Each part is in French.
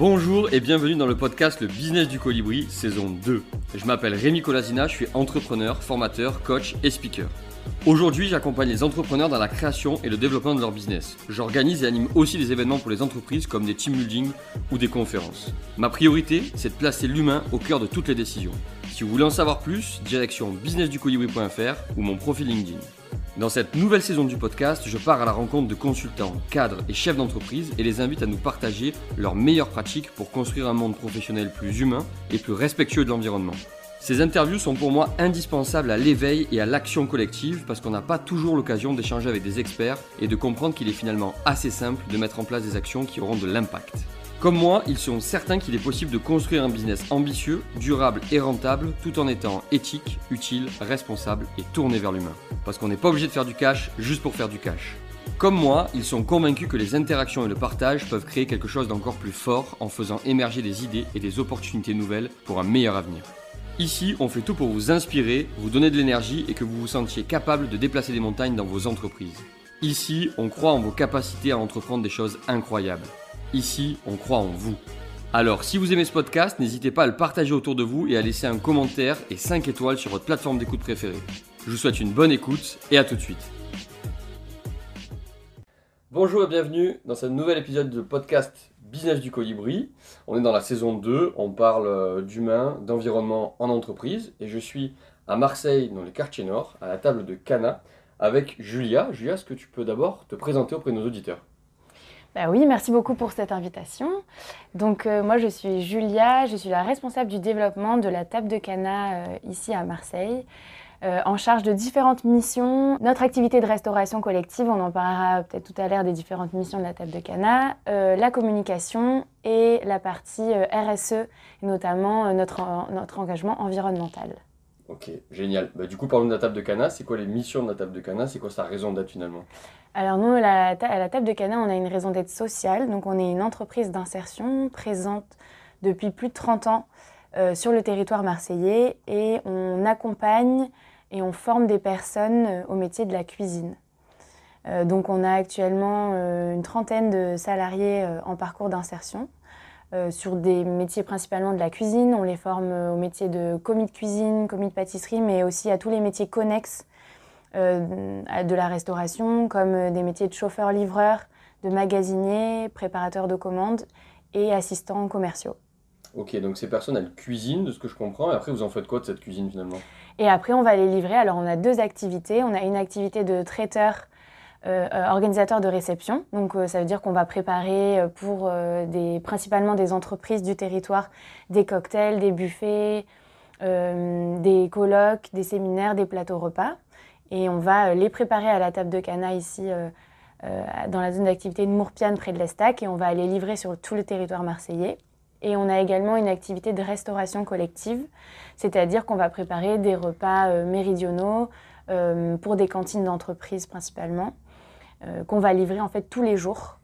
Bonjour et bienvenue dans le podcast Le Business du Colibri, saison 2. Je m'appelle Rémi Colasina, je suis entrepreneur, formateur, coach et speaker. Aujourd'hui, j'accompagne les entrepreneurs dans la création et le développement de leur business. J'organise et anime aussi des événements pour les entreprises comme des team building ou des conférences. Ma priorité, c'est de placer l'humain au cœur de toutes les décisions. Si vous voulez en savoir plus, direction businessducolibri.fr ou mon profil LinkedIn. Dans cette nouvelle saison du podcast, je pars à la rencontre de consultants, cadres et chefs d'entreprise et les invite à nous partager leurs meilleures pratiques pour construire un monde professionnel plus humain et plus respectueux de l'environnement. Ces interviews sont pour moi indispensables à l'éveil et à l'action collective parce qu'on n'a pas toujours l'occasion d'échanger avec des experts et de comprendre qu'il est finalement assez simple de mettre en place des actions qui auront de l'impact. Comme moi, ils sont certains qu'il est possible de construire un business ambitieux, durable et rentable tout en étant éthique, utile, responsable et tourné vers l'humain. Parce qu'on n'est pas obligé de faire du cash juste pour faire du cash. Comme moi, ils sont convaincus que les interactions et le partage peuvent créer quelque chose d'encore plus fort en faisant émerger des idées et des opportunités nouvelles pour un meilleur avenir. Ici, on fait tout pour vous inspirer, vous donner de l'énergie et que vous vous sentiez capable de déplacer des montagnes dans vos entreprises. Ici, on croit en vos capacités à entreprendre des choses incroyables. Ici, on croit en vous. Alors, si vous aimez ce podcast, n'hésitez pas à le partager autour de vous et à laisser un commentaire et 5 étoiles sur votre plateforme d'écoute préférée. Je vous souhaite une bonne écoute et à tout de suite. Bonjour et bienvenue dans ce nouvel épisode de podcast Business du Colibri. On est dans la saison 2, on parle euh, d'humain, d'environnement en entreprise et je suis à Marseille, dans les quartiers nord, à la table de Cana, avec Julia. Julia, est-ce que tu peux d'abord te présenter auprès de nos auditeurs? Bah oui, merci beaucoup pour cette invitation. Donc euh, moi je suis Julia, je suis la responsable du développement de la table de Cana euh, ici à Marseille, euh, en charge de différentes missions. Notre activité de restauration collective, on en parlera peut-être tout à l'heure des différentes missions de la table de Cana, la communication et la partie RSE, notamment notre engagement environnemental. Ok, génial. Bah, du coup, parlons de la table de Cana. C'est quoi les missions de la table de Cana? C'est quoi sa raison d'être finalement? Alors nous, à la, table de Cana, on a une raison d'être sociale. Donc on est une entreprise d'insertion présente depuis plus de 30 ans euh, sur le territoire marseillais et on accompagne et on forme des personnes euh, au métier de la cuisine. Euh, donc on a actuellement une trentaine de salariés en parcours d'insertion sur des métiers principalement de la cuisine. On les forme au métier de commis de cuisine, commis de pâtisserie, mais aussi à tous les métiers connexes euh, de la restauration, comme euh, des métiers de chauffeur-livreur, de magasinier, préparateur de commandes et assistants commerciaux. Ok, donc ces personnes, elles cuisinent, de ce que je comprends, et après, vous en faites quoi de cette cuisine finalement? Et après, on va les livrer. Alors, on a deux activités. On a une activité de traiteur, euh, organisateur de réception. Donc, ça veut dire qu'on va préparer pour principalement des entreprises du territoire des cocktails, des buffets, des colloques, des séminaires, des plateaux repas. Et on va euh, les préparer à la table de Cana ici euh, euh, dans la zone d'activité de Mourpiane près de l'Estac et on va les livrer sur tout le territoire marseillais. Et on a également une activité de restauration collective, c'est-à-dire qu'on va préparer des repas méridionaux pour des cantines d'entreprise principalement, qu'on va livrer en fait tous les jours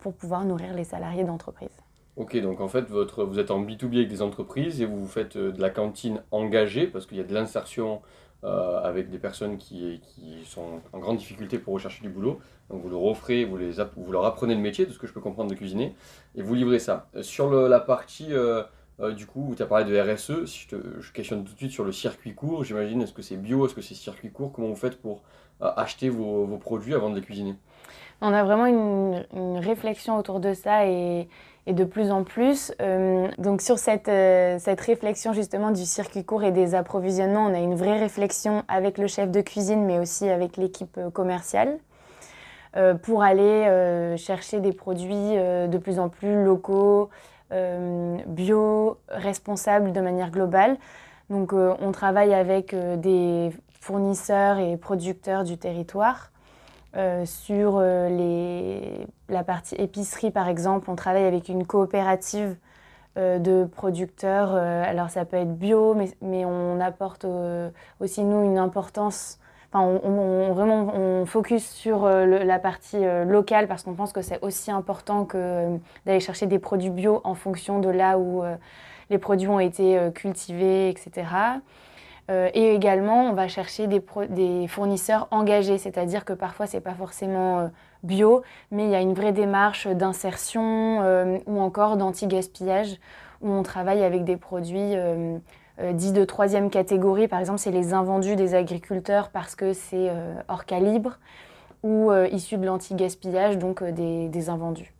pour pouvoir nourrir les salariés d'entreprise. Ok, donc en fait, votre, vous êtes en B2B avec des entreprises et vous faites de la cantine engagée parce qu'il y a de l'insertion euh, avec des personnes qui, sont en grande difficulté pour rechercher du boulot. Donc vous leur offrez, vous, les, vous leur apprenez le métier, de ce que je peux comprendre de cuisiner, et vous livrez ça. Euh, sur la partie, euh, du coup, où tu as parlé de RSE, si je, questionne tout de suite sur le circuit court, j'imagine, est-ce que c'est bio, est-ce que c'est circuit court Comment vous faites pour acheter vos, produits avant de les cuisiner On a vraiment une, réflexion autour de ça et et de plus en plus. Euh, donc sur cette, euh, cette réflexion justement du circuit court et des approvisionnements, on a une vraie réflexion avec le chef de cuisine, mais aussi avec l'équipe euh, commerciale, pour aller chercher des produits de plus en plus locaux, bio, responsables de manière globale. Donc on travaille avec des fournisseurs et producteurs du territoire euh, sur euh, les, la partie épicerie, par exemple, on travaille avec une coopérative euh, de producteurs. alors, ça peut être bio, mais, mais on apporte aussi, nous, une importance. Enfin, on, vraiment, on focus sur la partie locale parce qu'on pense que c'est aussi important que d'aller chercher des produits bio en fonction de là où les produits ont été cultivés, etc. et également, on va chercher des, fournisseurs engagés, c'est-à-dire que parfois, ce n'est pas forcément bio, mais il y a une vraie démarche d'insertion ou encore d'anti-gaspillage, où on travaille avec des produits dits de troisième catégorie. Par exemple, c'est les invendus des agriculteurs parce que c'est hors calibre ou euh, issus de l'anti-gaspillage, donc euh, des, invendus.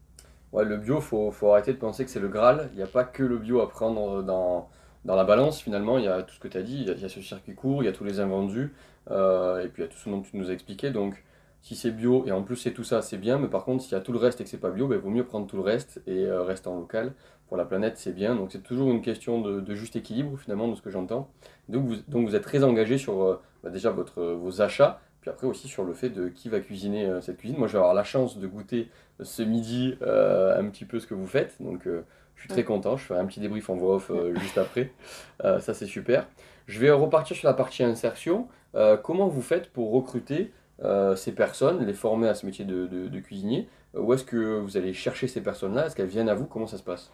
Ouais, le bio, il faut, faut, arrêter de penser que c'est le Graal. Il n'y a pas que le bio à prendre dans, dans la balance, finalement. Il y a tout ce que tu as dit, il y, a, ce circuit court, il y a tous les invendus, euh, et puis il y a tout ce dont tu nous as expliqué. Donc, si c'est bio et en plus c'est tout ça, c'est bien, mais par contre, s'il y a tout le reste et que c'est pas bio, il ben, vaut mieux prendre tout le reste et rester en local. Pour la planète, c'est bien. Donc, c'est toujours une question de, juste équilibre, finalement, de ce que j'entends. Donc vous, êtes très engagé sur bah, déjà vos achats, puis après aussi sur le fait de qui va cuisiner euh, cette cuisine. Moi, je vais avoir la chance de goûter euh, ce midi euh, un petit peu ce que vous faites. Donc, je suis très content. Je ferai un petit débrief en voix off juste après. ça, c'est super. Je vais repartir sur la partie insertion. comment vous faites pour recruter ces personnes, les former à ce métier de, de cuisinier? Où est-ce que vous allez chercher ces personnes-là? Est-ce qu'elles viennent à vous? Comment ça se passe?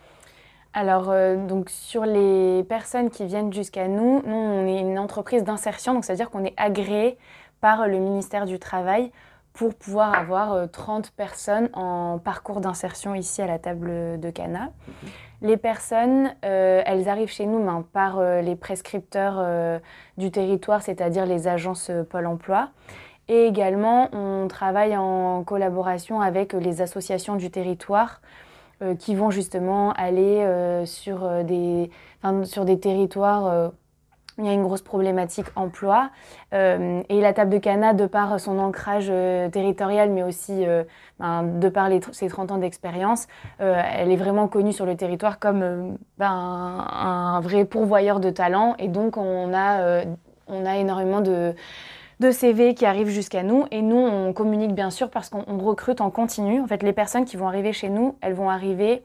Alors, donc sur les personnes qui viennent jusqu'à nous, nous, on est une entreprise d'insertion, donc c'est-à-dire qu'on est agréé par le ministère du Travail pour pouvoir avoir 30 euh, personnes en parcours d'insertion ici à la table de Cana. Mhm. Les personnes, euh, elles arrivent chez nous ben, par euh, les prescripteurs du territoire, c'est-à-dire les agences Pôle Emploi. Et également, on travaille en collaboration avec les associations du territoire qui vont justement aller sur, des, sur des territoires il y a une grosse problématique emploi. Euh, et la table de Cana, de par son ancrage euh, territorial, mais aussi euh, ben, de par ses 30 ans d'expérience, elle est vraiment connue sur le territoire comme ben, un, vrai pourvoyeur de talent. Et donc, on a, on a énormément de, de CV qui arrivent jusqu'à nous. Et nous, on communique bien sûr parce qu'on recrute en continu. En fait, les personnes qui vont arriver chez nous, elles vont arriver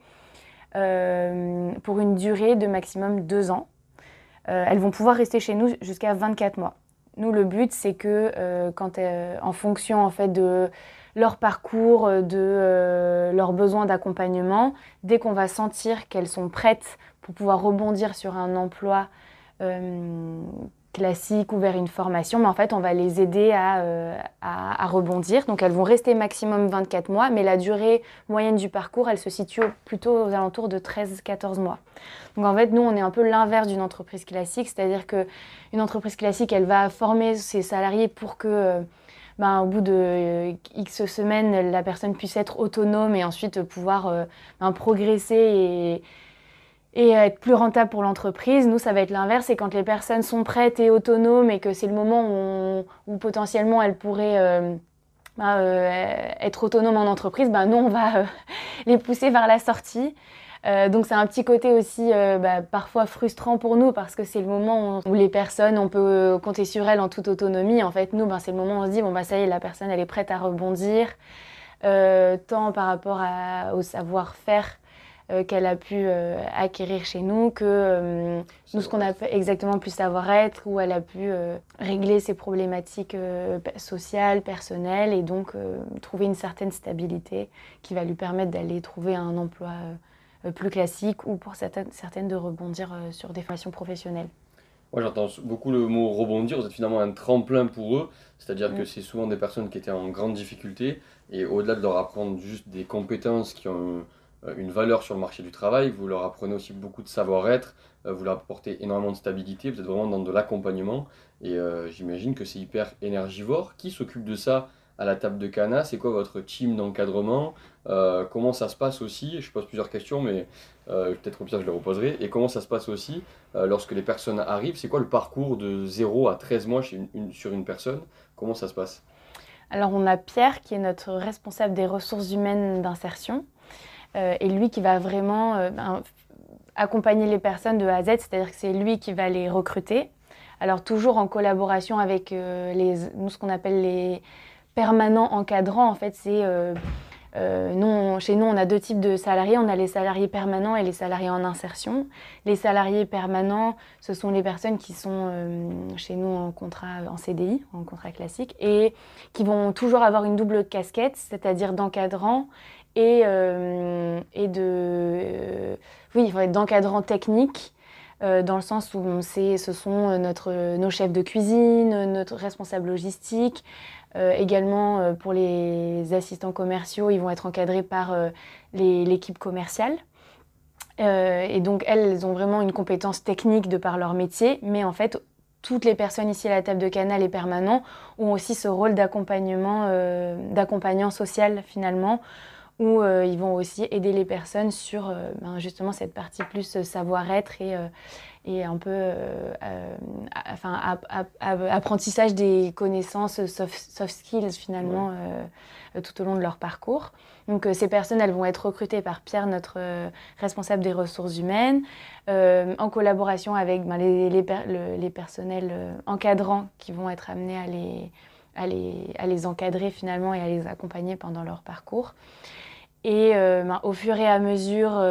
pour une durée de maximum deux ans. Euh, elles vont pouvoir rester chez nous jusqu'à 24 mois. Nous, le but, c'est que euh, quand, euh, en fonction en fait de leur parcours, de leurs besoins d'accompagnement, dès qu'on va sentir qu'elles sont prêtes pour pouvoir rebondir sur un emploi classique ou vers une formation, mais en fait, on va les aider euh, à, rebondir. Donc, elles vont rester maximum 24 mois, mais la durée moyenne du parcours, elle se situe plutôt aux alentours de 13-14 mois. Donc, en fait, nous, on est un peu l'inverse d'une entreprise classique, c'est-à-dire qu'une entreprise classique, elle va former ses salariés pour que... Euh, ben, au bout de euh, X semaines, la personne puisse être autonome et ensuite pouvoir ben, progresser et, et être plus rentable pour l'entreprise. Nous, ça va être l'inverse, c'est quand les personnes sont prêtes et autonomes et que c'est le moment où, potentiellement elles pourraient euh, bah, euh, être autonomes en entreprise, bah, nous, on va euh, les pousser vers la sortie. donc c'est un petit côté aussi bah, parfois frustrant pour nous parce que c'est le moment où, les personnes, on peut compter sur elles en toute autonomie. En fait, nous, ben, c'est le moment où on se dit, bon, bah, ça y est, la personne, elle est prête à rebondir, tant par rapport au savoir-faire qu'elle a pu euh, acquérir chez nous, que euh, nous, ce qu'on appelle exactement plus savoir-être, où elle a pu régler ses problématiques sociales, personnelles, et donc trouver une certaine stabilité qui va lui permettre d'aller trouver un emploi plus classique ou pour certaines, certaines de rebondir sur des formations professionnelles. Moi, j'entends beaucoup le mot rebondir. Vous êtes finalement un tremplin pour eux. C'est-à-dire que mm. c'est souvent des personnes qui étaient en grande difficulté. Et au-delà de leur apprendre juste des compétences qui ont euh, une valeur sur le marché du travail, vous leur apprenez aussi beaucoup de savoir-être, euh, vous leur apportez énormément de stabilité, vous êtes vraiment dans de l'accompagnement. Et euh, j'imagine que c'est hyper énergivore. Qui s'occupe de ça à la table de Cana C'est quoi votre team d'encadrement? Comment ça se passe aussi? Je pose plusieurs questions, mais peut-être au pire je les reposerai. Et comment ça se passe aussi lorsque les personnes arrivent? C'est quoi le parcours de 0 à 13 mois sur une personne? Comment ça se passe? Alors on a Pierre qui est notre responsable des ressources humaines d'insertion. Euh, et lui qui va vraiment euh, ben, accompagner les personnes de A à Z, c'est-à-dire que c'est lui qui va les recruter. Alors toujours en collaboration avec euh, les, nous, ce qu'on appelle les permanents encadrants. En fait, c'est chez nous, on a deux types de salariés. On a les salariés permanents et les salariés en insertion. Les salariés permanents, ce sont les personnes qui sont chez nous en contrat en CDI, en contrat classique, et qui vont toujours avoir une double casquette, c'est-à-dire d'encadrant et, euh, et de, euh, oui, d'encadrant technique. dans le sens où on ce sont notre, nos chefs de cuisine, notre responsable logistique. également, pour les assistants commerciaux, ils vont être encadrés par l'équipe commerciale. et donc, elles, ont vraiment une compétence technique de par leur métier, mais en fait, toutes les personnes ici à la table de canal et permanent ont aussi ce rôle d'accompagnement, euh, d'accompagnant social finalement, où euh, ils vont aussi aider les personnes sur euh, ben, justement cette partie plus savoir-être et, et un peu enfin, apprentissage des connaissances soft, skills finalement tout au long de leur parcours. Donc ces personnes, elles vont être recrutées par Pierre, notre responsable des ressources humaines. Euh, en collaboration avec ben, les, les, personnels euh, encadrants qui vont être amenés à les, à les, encadrer finalement et à les accompagner pendant leur parcours. Et euh, ben, au fur et à mesure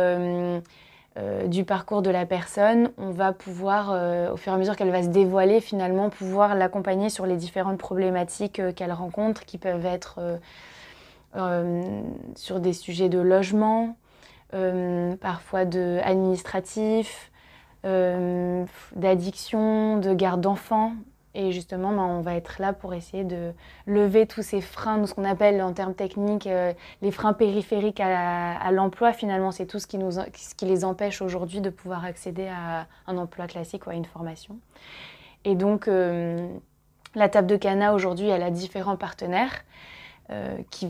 du parcours de la personne, on va pouvoir, au fur et à mesure qu'elle va se dévoiler, finalement, pouvoir l'accompagner sur les différentes problématiques qu'elle rencontre, qui peuvent être sur des sujets de logement, euh, parfois de administratif, euh, d'addiction, de garde d'enfants. Et justement, ben, on va être là pour essayer de lever tous ces freins, ce qu'on appelle en termes techniques euh, les freins périphériques à, l'emploi. Finalement, c'est tout ce qui, nous, ce qui les empêche aujourd'hui de pouvoir accéder à un emploi classique ou à une formation. Et donc, la table de Cana aujourd'hui, elle a différents partenaires qui,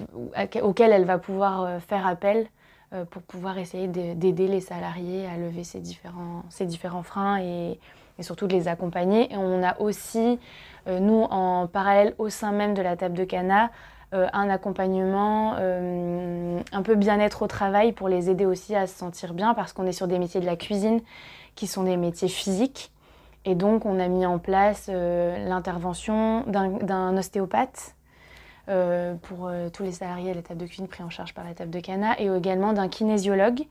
auxquels elle va pouvoir faire appel euh, pour pouvoir essayer d'aider les salariés à lever ces différents, ces différents freins et, surtout de les accompagner. Et on a aussi, euh, nous, en parallèle au sein même de la table de Cana, euh, un accompagnement un peu bien-être au travail pour les aider aussi à se sentir bien parce qu'on est sur des métiers de la cuisine qui sont des métiers physiques. Et donc, on a mis en place l'intervention d'un ostéopathe euh, pour euh, tous les salariés à la table de cuisine pris en charge par la table de Cana et également d'un kinésiologue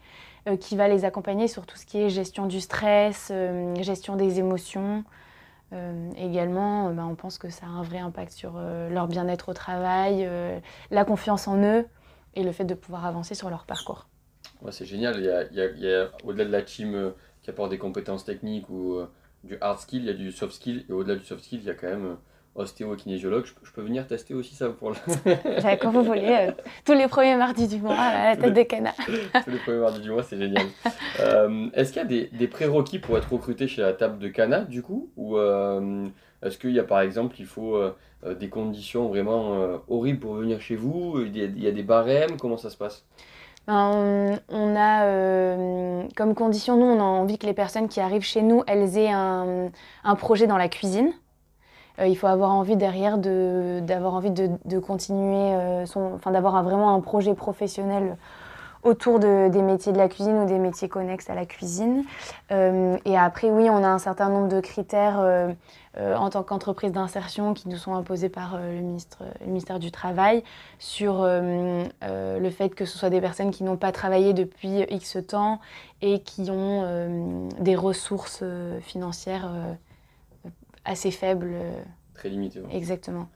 euh, qui va les accompagner sur tout ce qui est gestion du stress, gestion des émotions. également, ben, on pense que ça a un vrai impact sur leur bien-être au travail, la confiance en eux et le fait de pouvoir avancer sur leur parcours. c'est génial, il y a, au-delà de la team qui apporte des compétences techniques ou du hard skill, il y a du soft skill, et au-delà du soft skill, il y a quand même ostéo-kinésiologue. Je, peux venir tester aussi ça pour le... Quand vous voulez, euh, tous les premiers mardis du mois à la tête de canard. tous les premiers mardis du mois, c'est génial. Euh, est-ce qu'il y a des, des, prérequis pour être recruté chez la table de Cana, du coup Ou euh, est-ce qu'il y a par exemple, il faut des conditions vraiment horribles pour venir chez vous il y, a, il y, a, des barèmes Comment ça se passe? Ben, on, a comme condition, nous, on a envie que les personnes qui arrivent chez nous, elles aient un, un projet dans la cuisine. Euh, il faut avoir envie derrière d'avoir envie de, continuer, euh, son, enfin d'avoir vraiment un projet professionnel autour de, des métiers de la cuisine ou des métiers connexes à la cuisine. Euh, et après, oui, on a un certain nombre de critères en tant qu'entreprise d'insertion qui nous sont imposés par le, ministre, le, ministère du Travail sur le fait que ce soit des personnes qui n'ont pas travaillé depuis X temps et qui ont des ressources financières assez faible. Euh, Très limité. Exactement.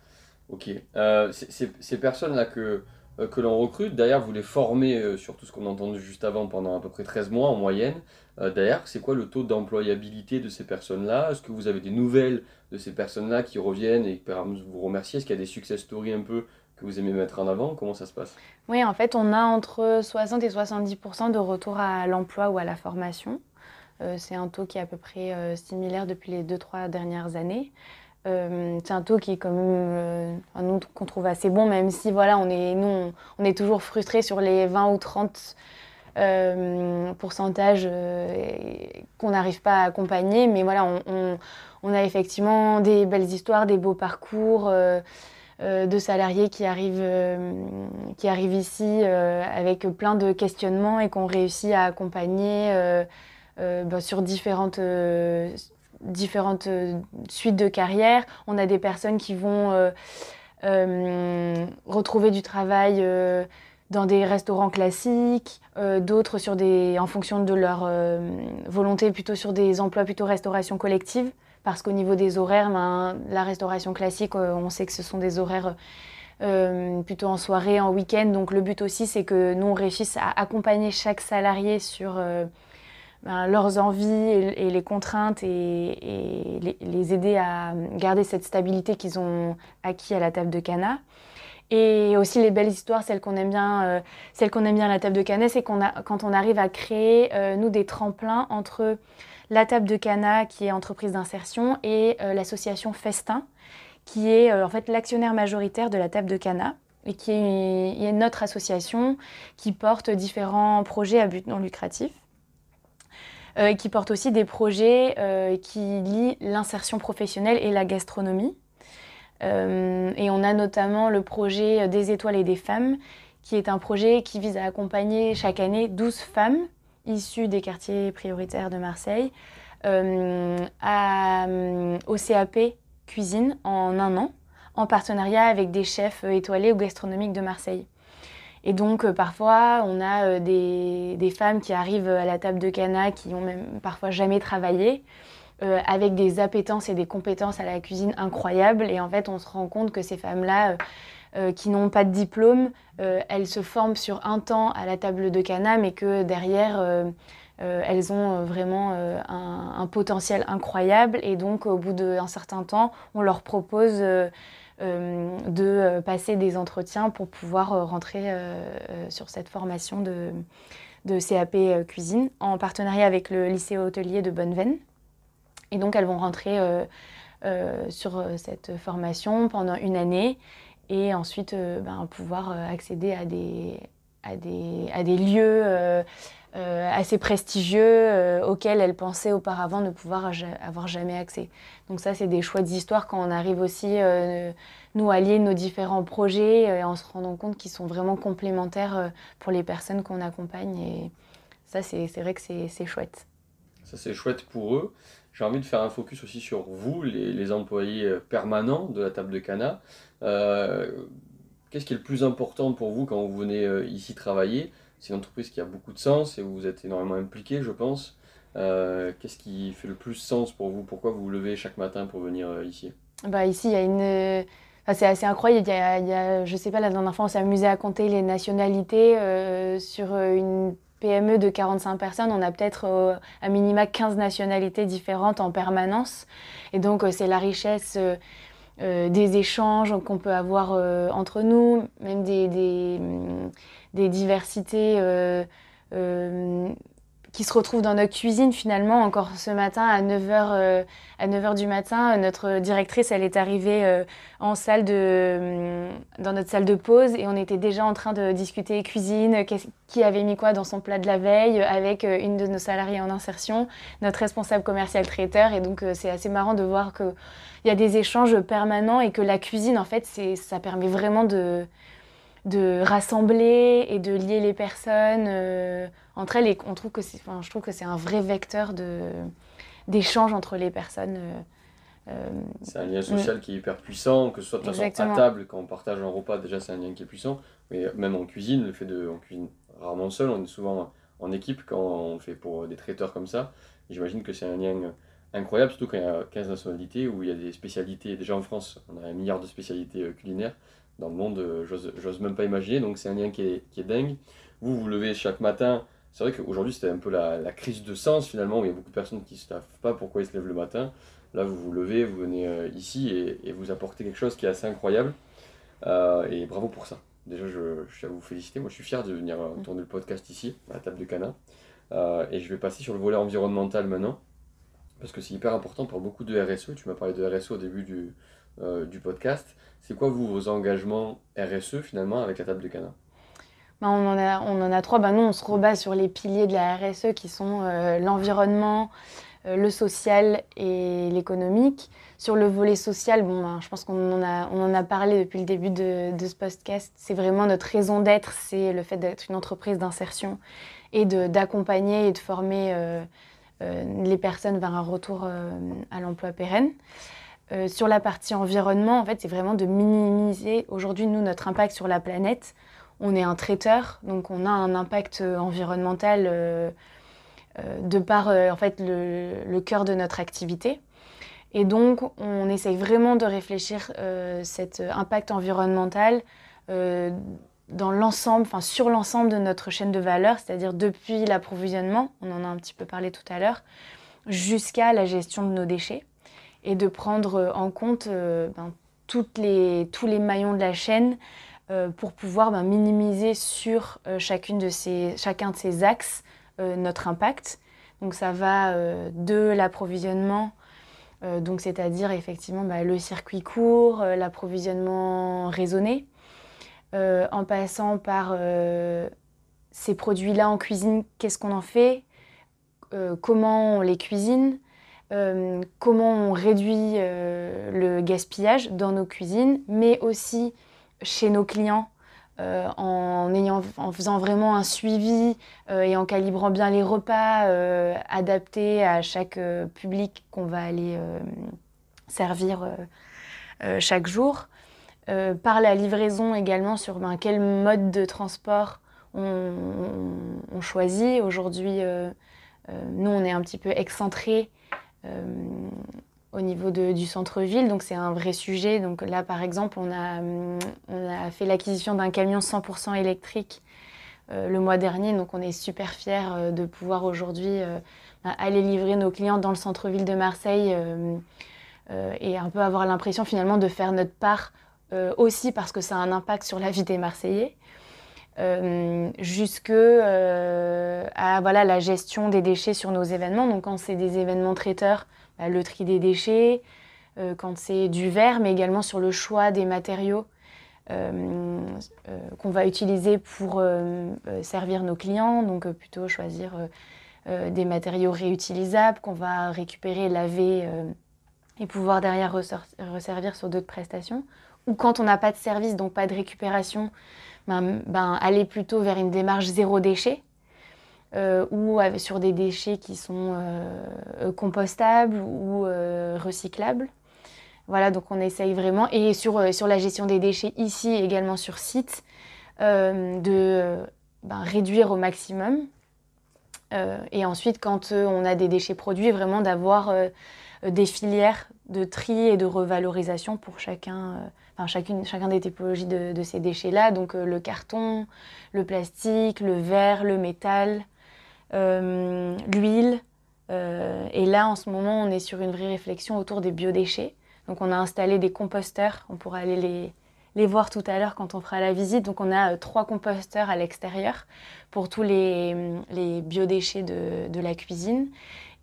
Ok. Euh, ces personnes-là que, euh, que l'on recrute, d'ailleurs, vous les formez sur tout ce qu'on a entendu juste avant pendant à peu près 13 mois en moyenne. d'ailleurs, c'est quoi le taux d'employabilité de ces personnes-là? Est-ce que vous avez des nouvelles de ces personnes-là qui reviennent et qui vous remercier? Est-ce qu'il y a des success stories un peu que vous aimez mettre en avant? Comment ça se passe? Oui, en fait, on a entre 60 et 70% de retour à l'emploi ou à la formation. Euh, c'est un taux qui est à peu près euh, similaire depuis les 2-3 dernières années. Euh, c'est un taux qui est quand même un qu'on trouve assez bon, même si voilà, on est, nous, on, est toujours frustrés sur les 20 ou 30 pourcentages qu'on n'arrive pas à accompagner. Mais voilà, on, a effectivement des belles histoires, des beaux parcours. de salariés qui arrivent, qui arrivent ici avec plein de questionnements et qu'on réussit à accompagner euh, bah, sur différentes, euh, différentes euh, suites de carrière. On a des personnes qui vont retrouver du travail dans des restaurants classiques, d'autres sur des, en fonction de leur volonté, plutôt sur des emplois plutôt restauration collective, parce qu'au niveau des horaires, ben, la restauration classique, on sait que ce sont des horaires plutôt en soirée, en week-end. Donc le but aussi, c'est que nous, on réussisse à accompagner chaque salarié sur ben, leurs envies et, les contraintes et, les, aider à garder cette stabilité qu'ils ont acquis à la table de Cana. Et aussi les belles histoires, celles qu'on aime bien, euh, celles qu'on aime bien à la table de Cana, c'est qu'on a, quand on arrive à créer euh, nous des tremplins entre la table de Cana, qui est entreprise d'insertion, et euh, l'association Festin, qui est en fait l'actionnaire majoritaire de la table de Cana et qui est, est notre association qui porte différents projets à but non lucratif. Euh, qui porte aussi des projets euh, qui lient l'insertion professionnelle et la gastronomie. Euh, et on a notamment le projet des étoiles et des femmes, qui est un projet qui vise à accompagner chaque année 12 femmes issues des quartiers prioritaires de Marseille au CAP cuisine en un an, en partenariat avec des chefs étoilés ou gastronomiques de Marseille. Et donc, euh, parfois, on a euh, des, femmes qui arrivent à la table de Cana qui ont même parfois jamais travaillé, euh, avec des appétences et des compétences à la cuisine incroyables. Et en fait, on se rend compte que ces femmes-là, qui n'ont pas de diplôme, elles se forment sur un temps à la table de Cana, mais que derrière, elles ont vraiment un, potentiel incroyable. Et donc, au bout d'un certain temps, on leur propose euh, de euh, passer des entretiens pour pouvoir euh, rentrer sur cette formation de, CAP cuisine en partenariat avec le lycée hôtelier de Bonneveine. Et donc elles vont rentrer sur cette formation pendant une année et ensuite ben, pouvoir accéder à des, lieux euh, assez prestigieux euh, auxquels elle pensait auparavant ne pouvoir avoir jamais accès. Donc ça, c'est des choix d'histoire quand on arrive aussi, euh, nous, à lier nos différents projets en se rendant compte qu'ils sont vraiment complémentaires pour les personnes qu'on accompagne. Et ça, c'est vrai que c'est chouette. Ça, c'est chouette pour eux. J'ai envie de faire un focus aussi sur vous, les employés permanents de la table de Cana. Qu'est-ce qui est le plus important pour vous quand vous venez ici travailler? C'est une entreprise qui a beaucoup de sens et où vous êtes énormément impliqué, je pense. Euh, qu'est-ce qui fait le plus sens pour vous? Pourquoi vous vous levez chaque matin pour venir euh, ici? Bah, Ici, il y a une... c'est assez incroyable. Il y, a, je sais pas, la dernière fois, on s'est amusé à compter les nationalités. Euh, sur une PME de 45 personnes, on a peut-être à minima 15 nationalités différentes en permanence. Et donc, c'est la richesse euh, des échanges qu'on peut avoir euh, entre nous, même des, des, diversités euh, qui se retrouvent dans notre cuisine finalement. Encore ce matin à 9h, à 9h du matin, notre directrice elle est arrivée en salle de, dans notre salle de pause et on était déjà en train de discuter cuisine, qui avait mis quoi dans son plat de la veille avec une de nos salariés en insertion, notre responsable commercial traiteur et donc c'est assez marrant de voir que il y a des échanges permanents et que la cuisine, en fait, ça permet vraiment de, de rassembler et de lier les personnes euh, entre elles. Et on trouve que enfin, je trouve que c'est un vrai vecteur d'échange entre les personnes. Euh, euh, c'est un lien social qui est hyper puissant, que ce soit de façon à table, quand on partage un repas, déjà c'est un lien qui est puissant, mais même en cuisine, le fait de. On cuisine rarement seul, on est souvent en équipe quand on fait pour des traiteurs comme ça. J'imagine que c'est un lien incroyable, surtout quand il y a 15 nationalités, où il y a des spécialités. Déjà en France, on a un milliard de spécialités culinaires. Dans le monde, euh, j'ose même pas imaginer, donc c'est un lien qui est, qui est, dingue. Vous, vous levez chaque matin. C'est vrai qu'aujourd'hui, c'était un peu la, crise de sens finalement, il y a beaucoup de personnes qui ne savent pas pourquoi ils se lèvent le matin. Là, vous vous levez, vous venez euh, ici et, vous apportez quelque chose qui est assez incroyable. et bravo pour ça. Déjà, je, je tiens à vous féliciter. Moi, je suis fier de venir tourner le podcast ici, à la table de Cana. et je vais passer sur le volet environnemental maintenant parce que c'est hyper important pour beaucoup de RSE. Tu m'as parlé de RSE au début du, euh, du podcast. C'est quoi, vos engagements RSE finalement avec la table de Cana? Ben, on, en a, on en a trois. Ben, nous, on se rebat sur les piliers de la RSE qui sont euh, l'environnement, euh, le social et l'économique. Sur le volet social, bon, ben, je pense qu'on en, a, on en a parlé depuis le début de, de ce podcast. C'est vraiment notre raison d'être, c'est le fait d'être une entreprise d'insertion et d'accompagner et de former les personnes vers un retour à l'emploi pérenne. Euh, sur la partie environnement, en fait, c'est vraiment de minimiser aujourd'hui, nous, notre impact sur la planète. On est un traiteur, donc on a un impact environnemental de par en fait, le, cœur de notre activité. Et donc, on essaye vraiment de réfléchir cet impact environnemental dans l'ensemble, enfin sur l'ensemble de notre chaîne de valeur, c'est-à-dire depuis l'approvisionnement, on en a un petit peu parlé tout à l'heure, jusqu'à la gestion de nos déchets et de prendre en compte ben, toutes les, tous les maillons de la chaîne pour pouvoir ben, minimiser sur chacune de ces, chacun de ces axes notre impact. Donc ça va de l'approvisionnement euh, c'est-à-dire effectivement bah, le circuit court, euh, l'approvisionnement raisonné, euh, en passant par ces produits-là en cuisine, qu'est-ce qu'on en fait, comment on les cuisine, comment on réduit le gaspillage dans nos cuisines, mais aussi chez nos clients euh, en, faisant vraiment un suivi euh, et en calibrant bien les repas euh, adaptés à chaque public qu'on va aller servir chaque jour. par la livraison également sur ben, quel mode de transport on, on choisit. Aujourd'hui, nous, on est un petit peu excentré au niveau du centre-ville. Donc c'est un vrai sujet. Donc là, par exemple, on a, a fait l'acquisition d'un camion 100% électrique euh, le mois dernier. Donc on est super fiers euh, de pouvoir aujourd'hui euh, aller livrer nos clients dans le centre-ville de Marseille et un peu avoir l'impression finalement de faire notre part aussi parce que ça a un impact sur la vie des Marseillais. Jusque à voilà, la gestion des déchets sur nos événements. Donc quand c'est des événements traiteurs, bah, le tri des déchets, euh, quand c'est du verre, mais également sur le choix des matériaux euh, euh, qu'on va utiliser pour servir nos clients. Donc plutôt choisir des matériaux réutilisables qu'on va récupérer, laver et pouvoir derrière resservir sur d'autres prestations. Ou quand on n'a pas de service, donc pas de récupération, ben, ben, aller plutôt vers une démarche zéro déchet. Euh, ou sur des déchets qui sont euh, compostables ou euh, recyclables. Voilà, donc on essaye vraiment, et sur, sur la gestion des déchets ici également sur site, de ben, réduire au maximum. et ensuite, quand on a des déchets produits, vraiment d'avoir des filières de tri et de revalorisation pour chacun, chacune, chacun des typologies de, ces déchets-là. Donc le carton, le plastique, le verre, le métal, euh, l'huile. Euh, et là, en ce moment, on est sur une vraie réflexion autour des biodéchets. Donc, on a installé des composteurs. On pourra aller les, les voir tout à l'heure quand on fera la visite. Donc, on a euh, trois composteurs à l'extérieur pour tous les, les biodéchets de, de, la cuisine.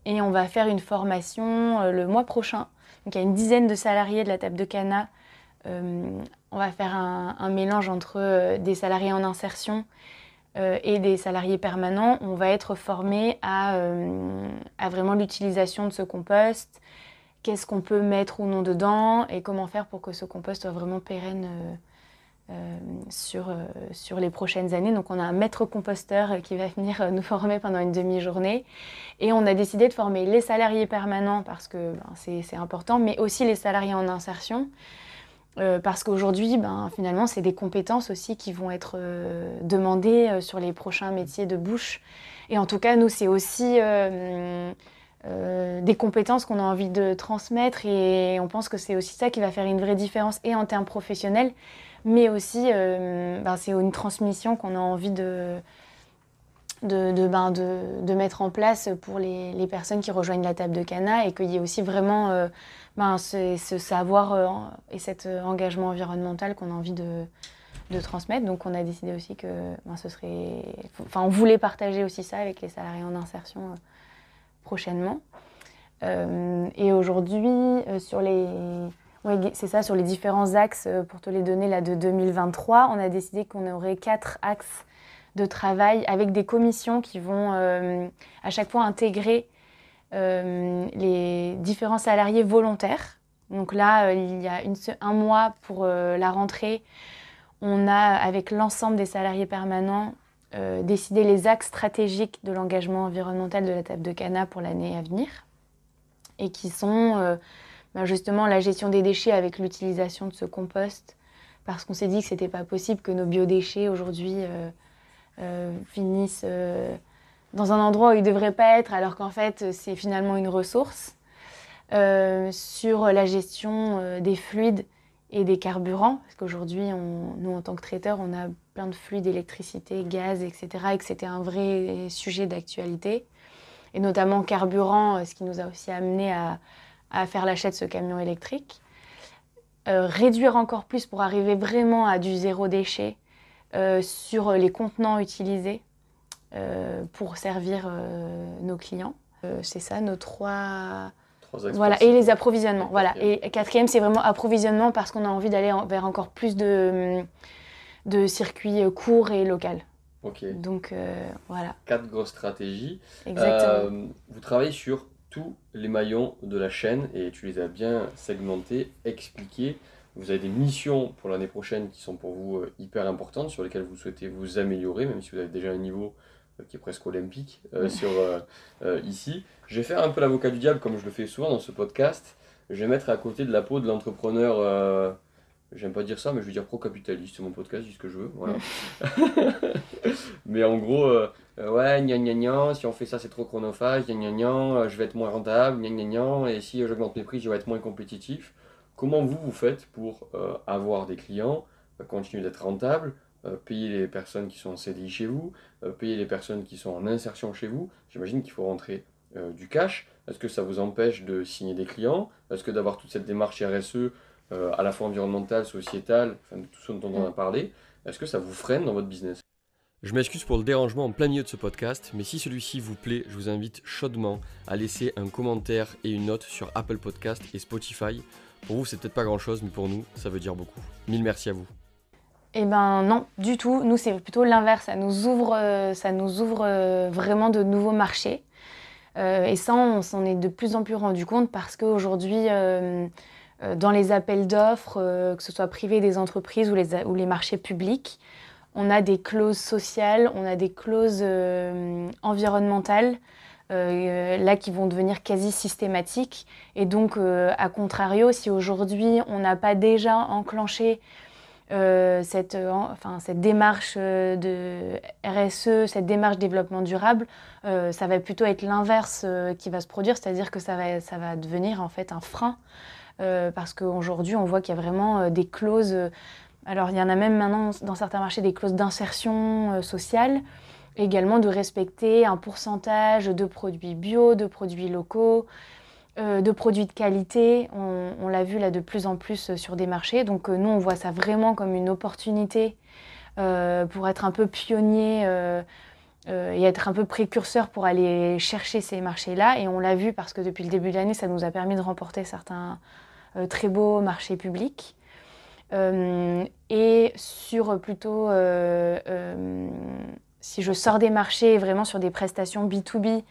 Et on va faire une formation le mois prochain. Donc, il y a une dizaine de salariés de la table de Cana. On va faire un, mélange entre des salariés en insertion euh, et des salariés permanents, on va être formé à, euh, vraiment l'utilisation de ce compost, qu'est-ce qu'on peut mettre ou non dedans et comment faire pour que ce compost soit vraiment pérenne euh, sur, sur les prochaines années. Donc on a un maître composteur qui va venir nous former pendant une demi-journée et on a décidé de former les salariés permanents parce que ben, c'est important, mais aussi les salariés en insertion. Euh, parce qu'aujourd'hui, ben, finalement, c'est des compétences aussi qui vont être euh, demandées euh, sur les prochains métiers de bouche. Et en tout cas, nous, c'est aussi des compétences qu'on a envie de transmettre et on pense que c'est aussi ça qui va faire une vraie différence et en termes professionnels, mais aussi ben, c'est une transmission qu'on a envie ben, de, mettre en place pour les, les, personnes qui rejoignent la table de Cana et qu'il y ait aussi vraiment ben, ce, savoir euh, et cet euh, engagement environnemental qu'on a envie de, transmettre. Donc on a décidé aussi que ben, ce serait... Enfin, on voulait partager aussi ça avec les salariés en insertion prochainement. et aujourd'hui, sur les... Oui, c'est ça, sur les différents axes, pour te les donner là de 2023, on a décidé qu'on aurait quatre axes de travail avec des commissions qui vont euh, à chaque fois intégrer euh, les différents salariés volontaires. Donc là, euh, il y a un mois pour la rentrée, on a avec l'ensemble des salariés permanents décidé les axes stratégiques de l'engagement environnemental de la table de Cana pour l'année à venir et qui sont ben justement la gestion des déchets avec l'utilisation de ce compost parce qu'on s'est dit que ce n'était pas possible que nos biodéchets aujourd'hui euh, finissent euh, dans un endroit où ils ne devraient pas être, alors qu'en fait, c'est finalement une ressource. Euh, sur la gestion des fluides et des carburants, parce qu'aujourd'hui, nous, en tant que traiteurs, on a plein de flux d'électricité, gaz, etc., et que c'était un vrai sujet d'actualité. Et notamment carburant, ce qui nous a aussi amené à faire l'achat de ce camion électrique. réduire encore plus pour arriver vraiment à du zéro déchet sur les contenants utilisés pour servir nos clients. c'est ça nos trois voilà, et les approvisionnements. Voilà. Et quatrième, c'est vraiment approvisionnement parce qu'on a envie d'aller vers encore plus de, de circuits euh, courts et locaux. Ok. Donc euh, voilà. Quatre grosses stratégies. Exactement. Euh, vous travaillez sur tous les maillons de la chaîne et tu les as bien segmentés, expliqués. Vous avez des missions pour l'année prochaine qui sont pour vous hyper importantes, sur lesquelles vous souhaitez vous améliorer, même si vous avez déjà un niveau qui est presque olympique sur, ici. Je vais faire un peu l'avocat du diable comme je le fais souvent dans ce podcast. Je vais mettre à côté de la peau de l'entrepreneur, euh, j'aime pas dire ça, mais je vais dire pro-capitaliste, c'est mon podcast, je dis ce que je veux. Voilà. mais en gros, euh, euh, ouais, gna gna gna, si on fait ça c'est trop chronophage, gna gna gna, je vais être moins rentable, gna gna gna, et si j'augmente mes prix, je vais être moins compétitif. Comment vous vous faites pour avoir des clients, continuer d'être rentable, payer les personnes qui sont en CDI chez vous, payer les personnes qui sont en insertion chez vous J'imagine qu'il faut rentrer euh, du cash Est-ce que ça vous empêche de signer des clients? Est-ce que d'avoir toute cette démarche RSE euh, à la fois environnementale, sociétale, enfin, tout ce dont on a mm. parlé, est-ce que ça vous freine dans votre business? Je m'excuse pour le dérangement en plein milieu de ce podcast, mais si celui-ci vous plaît, je vous invite chaudement à laisser un commentaire et une note sur Apple Podcast et Spotify. Pour vous, c'est peut-être pas grand-chose, mais pour nous, ça veut dire beaucoup. Mille merci à vous. Eh ben non, du tout. Nous, c'est plutôt l'inverse. Ça nous ouvre, euh, ouvre vraiment de nouveaux marchés. Euh, et ça, on s'en est de plus en plus rendu compte parce qu'aujourd'hui, euh, euh, dans les appels d'offres, que ce soit privés des entreprises ou les marchés publics, on a des clauses sociales, on a des clauses environnementales. là qui vont devenir quasi systématiques. Et donc, à contrario, si aujourd'hui on n'a pas déjà enclenché euh, cette, euh, cette démarche euh, de RSE, cette démarche développement durable, ça va plutôt être l'inverse qui va se produire, c'est-à-dire que ça va, ça va devenir en fait un frein, parce qu'aujourd'hui on voit qu'il y a vraiment des clauses, alors il y en a même maintenant dans certains marchés des clauses d'insertion sociale, également de respecter un pourcentage de produits bio, de produits locaux, euh, de produits de qualité. On, l'a vu là de plus en plus euh, sur des marchés. Donc euh, nous, on voit ça vraiment comme une opportunité pour être un peu pionnier et être un peu précurseur pour aller chercher ces marchés-là. Et on l'a vu parce que depuis le début de l'année, ça nous a permis de remporter certains très beaux marchés publics. et sur plutôt, si je sors des marchés vraiment sur des prestations B2B,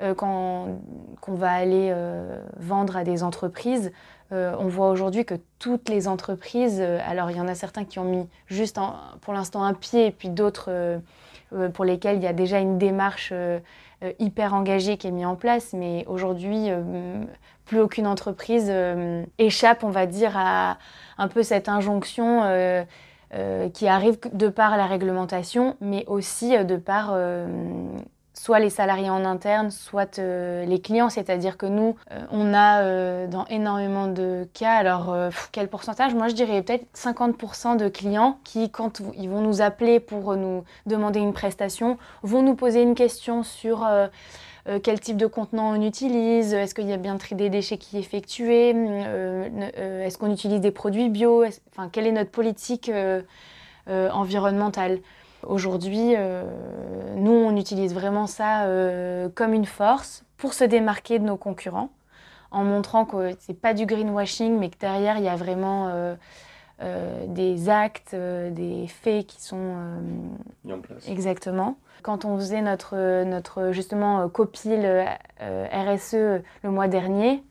euh, qu'on va aller euh, vendre à des entreprises, euh, on voit aujourd'hui que toutes les entreprises, alors il y en a certains qui ont mis juste pour l'instant un pied, et puis d'autres pour lesquels il y a déjà une démarche hyper engagée qui est mise en place, mais aujourd'hui, plus aucune entreprise échappe, on va dire, à un peu cette injonction. qui arrive de par la réglementation, mais aussi de par soit les salariés en interne, soit euh, les clients. C'est-à-dire que nous, euh, on a euh, dans énormément de cas, alors quel pourcentage? Moi, je dirais peut-être 50% de clients qui, quand ils vont nous appeler pour nous demander une prestation, vont nous poser une question sur quel type de contenant on utilise, est-ce qu'il y a bien des déchets qui est effectué, est-ce qu'on utilise des produits bio, enfin, quelle est notre politique environnementale? Aujourd'hui, euh, nous, on utilise vraiment ça euh, comme une force pour se démarquer de nos concurrents, en montrant que ce n'est pas du greenwashing, mais que derrière, il y a vraiment euh, des actes, des faits qui sont mis en place. Exactement. Quand on faisait notre, notre justement copie RSE le mois dernier,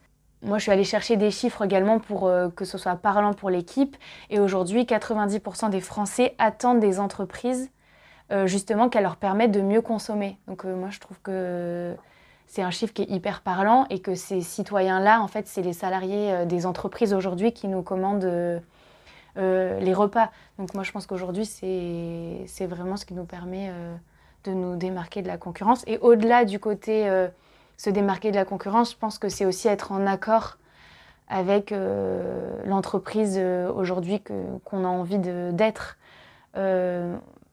moi, je suis allée chercher des chiffres également pour que ce soit parlant pour l'équipe. Et aujourd'hui, 90% des Français attendent des entreprises justement qu'elle leur permettent de mieux consommer. Donc euh, moi je trouve que c'est un chiffre qui est hyper parlant et que ces citoyens-là, en fait, c'est les salariés euh, des entreprises aujourd'hui qui nous commandent les repas. Donc moi je pense qu'aujourd'hui c'est vraiment ce qui nous permet de nous démarquer de la concurrence. Et au-delà du côté se démarquer de la concurrence, je pense que c'est aussi être en accord avec l'entreprise aujourd'hui qu'on a envie d'être.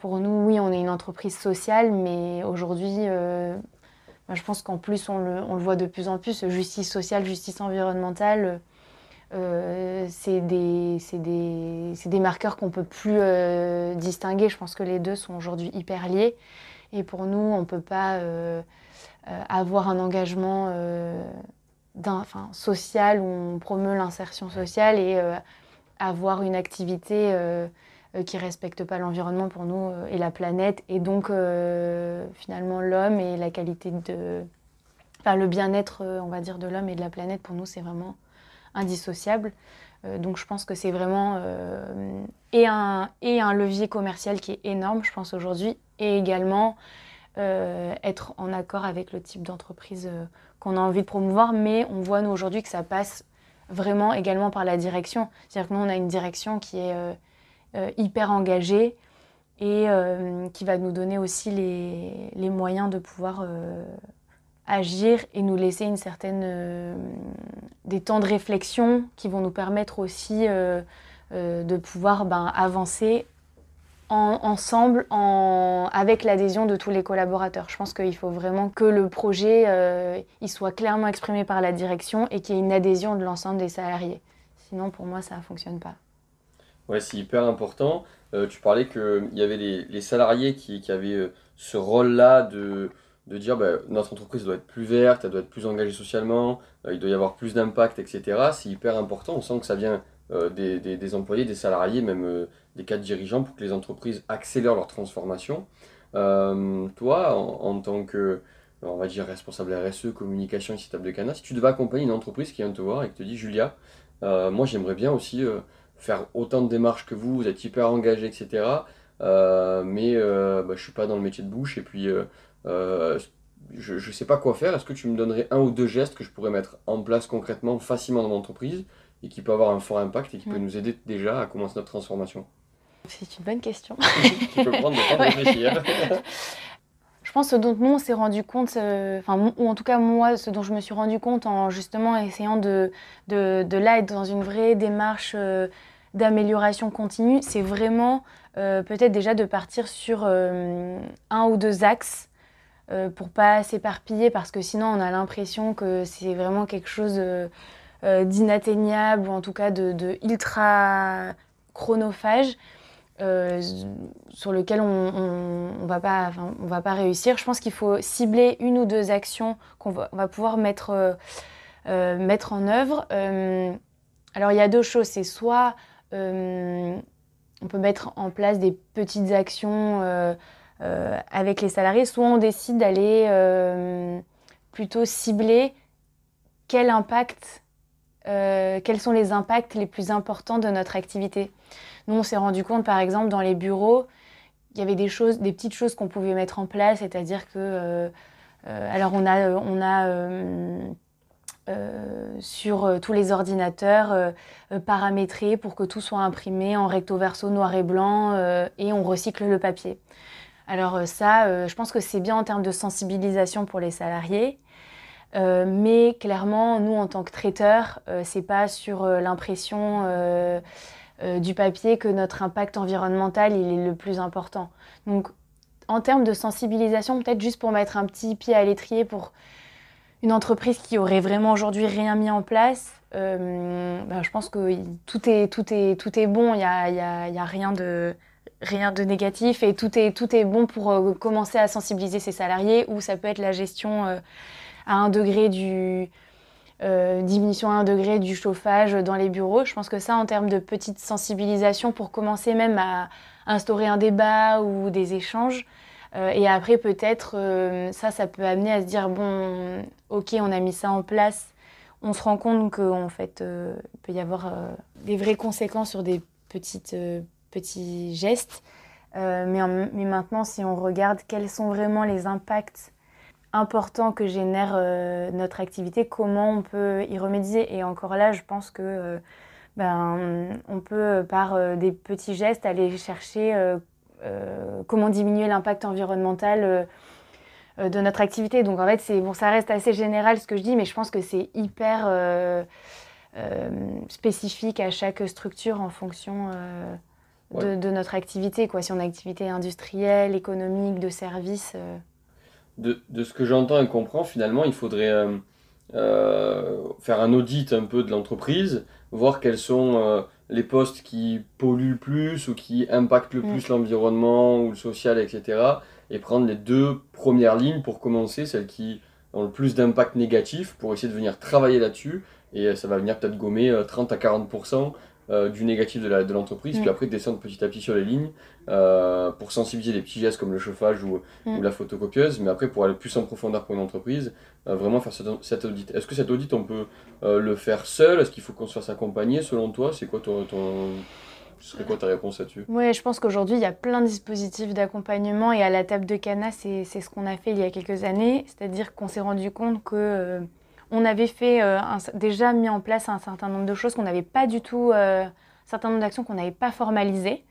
Pour nous, oui, on est une entreprise sociale, mais aujourd'hui, je pense qu'en plus, on le, voit de plus en plus, justice sociale, justice environnementale, euh, c'est des, marqueurs qu'on ne peut plus euh, distinguer. Je pense que les deux sont aujourd'hui hyper liés. Et pour nous, on ne peut pas euh, avoir un engagement social où on promeut l'insertion sociale et avoir une activité qui ne respecte pas l'environnement pour nous et la planète. Et donc, finalement, l'homme et la qualité de... Enfin, le bien-être, on va dire, de l'homme et de la planète, pour nous, c'est vraiment indissociable. Euh, donc je pense que c'est vraiment euh, et, un, et un levier commercial qui est énorme, je pense, aujourd'hui, et également euh, être en accord avec le type d'entreprise qu'on a envie de promouvoir. Mais on voit, nous, aujourd'hui, que ça passe vraiment également par la direction. C'est-à-dire que nous, on a une direction qui est hyper engagée et qui va nous donner aussi les, moyens de pouvoir agir et nous laisser une certaine euh, des temps de réflexion qui vont nous permettre aussi euh, euh, de pouvoir ben, avancer ensemble en, avec l'adhésion de tous les collaborateurs. Je pense qu'il faut vraiment que le projet il soit clairement exprimé par la direction et qu'il y ait une adhésion de l'ensemble des salariés. Sinon, pour moi, ça ne fonctionne pas. Ouais, c'est hyper important. tu parlais qu'il y avait les, les salariés qui, qui avaient ce rôle-là de, de dire bah, notre entreprise doit être plus verte, elle doit être plus engagée socialement, euh, il doit y avoir plus d'impact, etc. C'est hyper important. On sent que ça vient euh, des, des, employés, des salariés, même euh, des cadres dirigeants pour que les entreprises accélèrent leur transformation. toi, en, tant que, on va dire, responsable RSE, communication table de Cana, si tu devais accompagner une entreprise qui vient te voir et qui te dit Julia, moi j'aimerais bien aussi faire autant de démarches que vous, vous êtes hyper engagé, etc. mais bah, je ne suis pas dans le métier de bouche et puis euh, je ne sais pas quoi faire. Est-ce que tu me donnerais un ou deux gestes que je pourrais mettre en place concrètement, facilement dans mon entreprise et qui peut avoir un fort impact et qui peut nous aider déjà à commencer notre transformation? C'est une bonne question. tu peux prendre le temps de réfléchir. je pense ce dont nous on s'est rendu compte, euh, enfin ou en tout cas moi, ce dont je me suis rendu compte en justement essayant de, de, de là être dans une vraie démarche euh, d'amélioration continue, c'est vraiment peut-être déjà de partir sur un ou deux axes euh, pour pas s'éparpiller parce que sinon on a l'impression que c'est vraiment quelque chose euh, euh, d'inatteignable ou en tout cas de, ultra chronophage sur lequel on, on, va pas, va pas réussir. Je pense qu'il faut cibler une ou deux actions qu'on va, va, pouvoir mettre, mettre en œuvre. alors il y a deux choses, c'est soit on peut mettre en place des petites actions euh, avec les salariés, soit on décide d'aller euh, plutôt cibler quel impact, euh, quels sont les impacts les plus importants de notre activité. Nous, on s'est rendu compte, par exemple, dans les bureaux, il y avait des choses, des petites choses qu'on pouvait mettre en place, c'est-à-dire que, alors on a, on a sur tous les ordinateurs paramétré pour que tout soit imprimé en recto verso noir et blanc et on recycle le papier. Alors euh, ça, euh, je pense que c'est bien en termes de sensibilisation pour les salariés. Euh, mais clairement, nous, en tant que traiteurs, c'est pas sur l'impression du papier que notre impact environnemental il est le plus important. Donc, en termes de sensibilisation, peut-être juste pour mettre un petit pied à l'étrier pour une entreprise qui aurait vraiment aujourd'hui rien mis en place, ben, je pense que tout est, tout est, tout est bon. Il n'y a, y a, rien de rien de négatif et tout est, tout est bon pour euh, commencer à sensibiliser ses salariés ou ça peut être la gestion euh, à un degré du euh, diminution à un degré du chauffage dans les bureaux. Je pense que ça en termes de petite sensibilisation pour commencer même à instaurer un débat ou des échanges. Et après peut-être ça ça peut amener à se dire bon ok on a mis ça en place on se rend compte qu'en fait il peut y avoir des vraies conséquences sur des petites petits gestes. Euh, mais, mais, maintenant, si on regarde quels sont vraiment les impacts importants que génère euh, notre activité, comment on peut y remédier. Et encore là, je pense que euh, ben, on peut, par des petits gestes, aller chercher comment diminuer l'impact environnemental de notre activité. Donc en fait, c'est bon, ça reste assez général ce que je dis, mais je pense que c'est hyper spécifique à chaque structure en fonction de, notre activité, quoi, si on a une activité industrielle, économique, de service. De, de, ce que j'entends et comprends, finalement, il faudrait faire un audit un peu de l'entreprise, voir quels sont les postes qui polluent le plus ou qui impactent le mm. plus l'environnement ou le social, etc. Et prendre les deux premières lignes pour commencer, celles qui ont le plus d'impact négatif, pour essayer de venir travailler là-dessus. Et ça va venir peut-être gommer 30 euh, à 40% euh, du négatif de l'entreprise, de puis mm. après descendre petit à petit sur les lignes euh, pour sensibiliser les petits gestes comme le chauffage ou, mm. ou, la photocopieuse, mais après pour aller plus en profondeur pour une entreprise, euh, vraiment faire cet, audit. Est-ce que cet audit on peut le faire seul? Est-ce qu'il faut qu'on se fasse accompagner selon toi? C'est quoi ton, ton... Ce serait quoi ta réponse là-dessus? Oui, je pense qu'aujourd'hui, il y a plein de dispositifs d'accompagnement et à la table de Cana, c'est ce qu'on a fait il y a quelques années. C'est-à-dire qu'on s'est rendu compte que on avait fait euh, déjà mis en place un certain nombre de choses qu'on n'avait pas du tout, euh, un certain nombre d'actions qu'on n'avait pas formalisées.